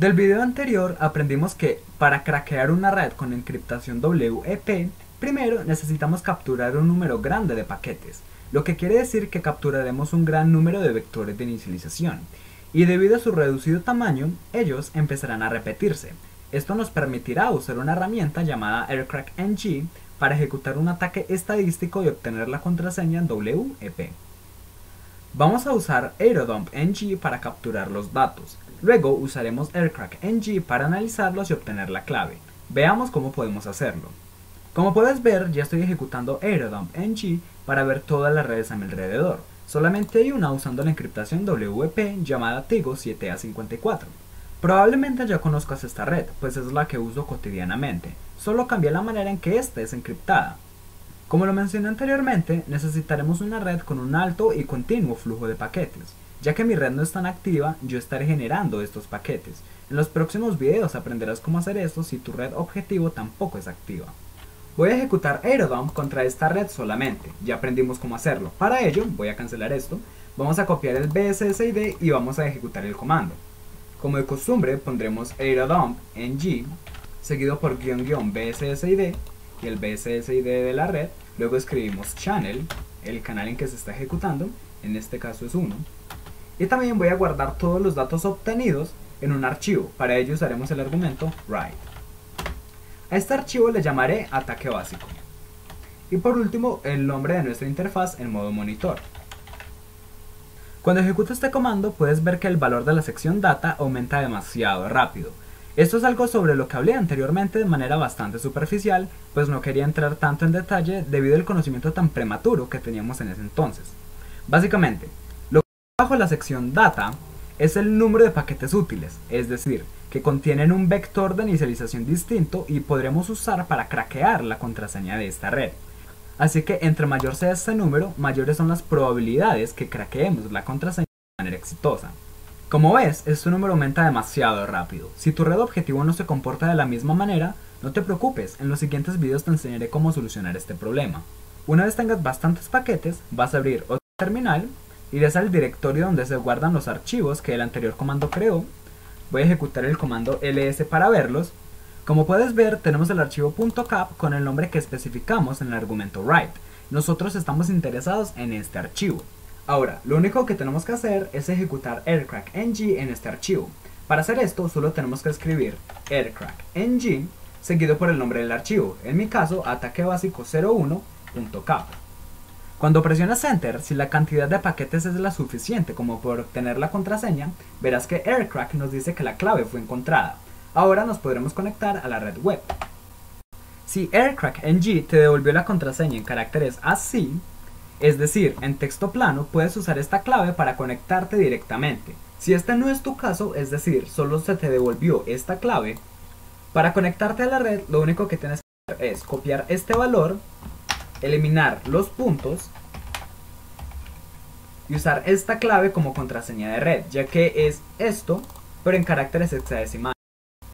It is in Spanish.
Del video anterior aprendimos que para craquear una red con encriptación WEP, primero necesitamos capturar un número grande de paquetes, lo que quiere decir que capturaremos un gran número de vectores de inicialización, y debido a su reducido tamaño, ellos empezarán a repetirse. Esto nos permitirá usar una herramienta llamada AirCrackNG para ejecutar un ataque estadístico y obtener la contraseña WEP. Vamos a usar AeroDumpNG para capturar los datos. Luego usaremos AirCrackNG para analizarlos y obtener la clave. Veamos cómo podemos hacerlo. Como puedes ver, ya estoy ejecutando AeroDumpNG para ver todas las redes a mi alrededor. Solamente hay una usando la encriptación WP llamada Tigo 7A54. Probablemente ya conozcas esta red, pues es la que uso cotidianamente, solo cambia la manera en que esta es encriptada. Como lo mencioné anteriormente, necesitaremos una red con un alto y continuo flujo de paquetes. Ya que mi red no es tan activa, yo estaré generando estos paquetes. En los próximos videos aprenderás cómo hacer esto si tu red objetivo tampoco es activa. Voy a ejecutar Aerodump contra esta red solamente, ya aprendimos cómo hacerlo. Para ello, voy a cancelar esto, vamos a copiar el BSSID y vamos a ejecutar el comando. Como de costumbre, pondremos Aerodump ng, seguido por guion guion BSSID y el BSSID de la red, luego escribimos channel, el canal en que se está ejecutando, en este caso es 1, y también voy a guardar todos los datos obtenidos en un archivo, para ello usaremos el argumento write. A este archivo le llamaré ataque básico. Y por último, el nombre de nuestra interfaz en modo monitor. Cuando ejecuto este comando puedes ver que el valor de la sección data aumenta demasiado rápido. Esto es algo sobre lo que hablé anteriormente de manera bastante superficial, pues no quería entrar tanto en detalle debido al conocimiento tan prematuro que teníamos en ese entonces. Básicamente, lo que bajo la sección data es el número de paquetes útiles, es decir, que contienen un vector de inicialización distinto y podremos usar para craquear la contraseña de esta red. Así que entre mayor sea este número, mayores son las probabilidades que craqueemos la contraseña de manera exitosa. Como ves, este número aumenta demasiado rápido. Si tu red objetivo no se comporta de la misma manera, no te preocupes, en los siguientes videos te enseñaré cómo solucionar este problema. Una vez tengas bastantes paquetes, vas a abrir otro terminal, irás al directorio donde se guardan los archivos que el anterior comando creó Voy a ejecutar el comando ls para verlos. Como puedes ver, tenemos el archivo .cap con el nombre que especificamos en el argumento write. Nosotros estamos interesados en este archivo. Ahora, lo único que tenemos que hacer es ejecutar aircrackng en este archivo. Para hacer esto, solo tenemos que escribir aircrackng seguido por el nombre del archivo, en mi caso, ataque básico 01.cap. Cuando presionas Enter, si la cantidad de paquetes es la suficiente como por obtener la contraseña, verás que AirCrack nos dice que la clave fue encontrada. Ahora nos podremos conectar a la red web. Si AirCrackNG te devolvió la contraseña en caracteres así, es decir, en texto plano, puedes usar esta clave para conectarte directamente. Si este no es tu caso, es decir, solo se te devolvió esta clave, para conectarte a la red lo único que tienes que hacer es copiar este valor eliminar los puntos y usar esta clave como contraseña de red, ya que es esto, pero en caracteres hexadecimales.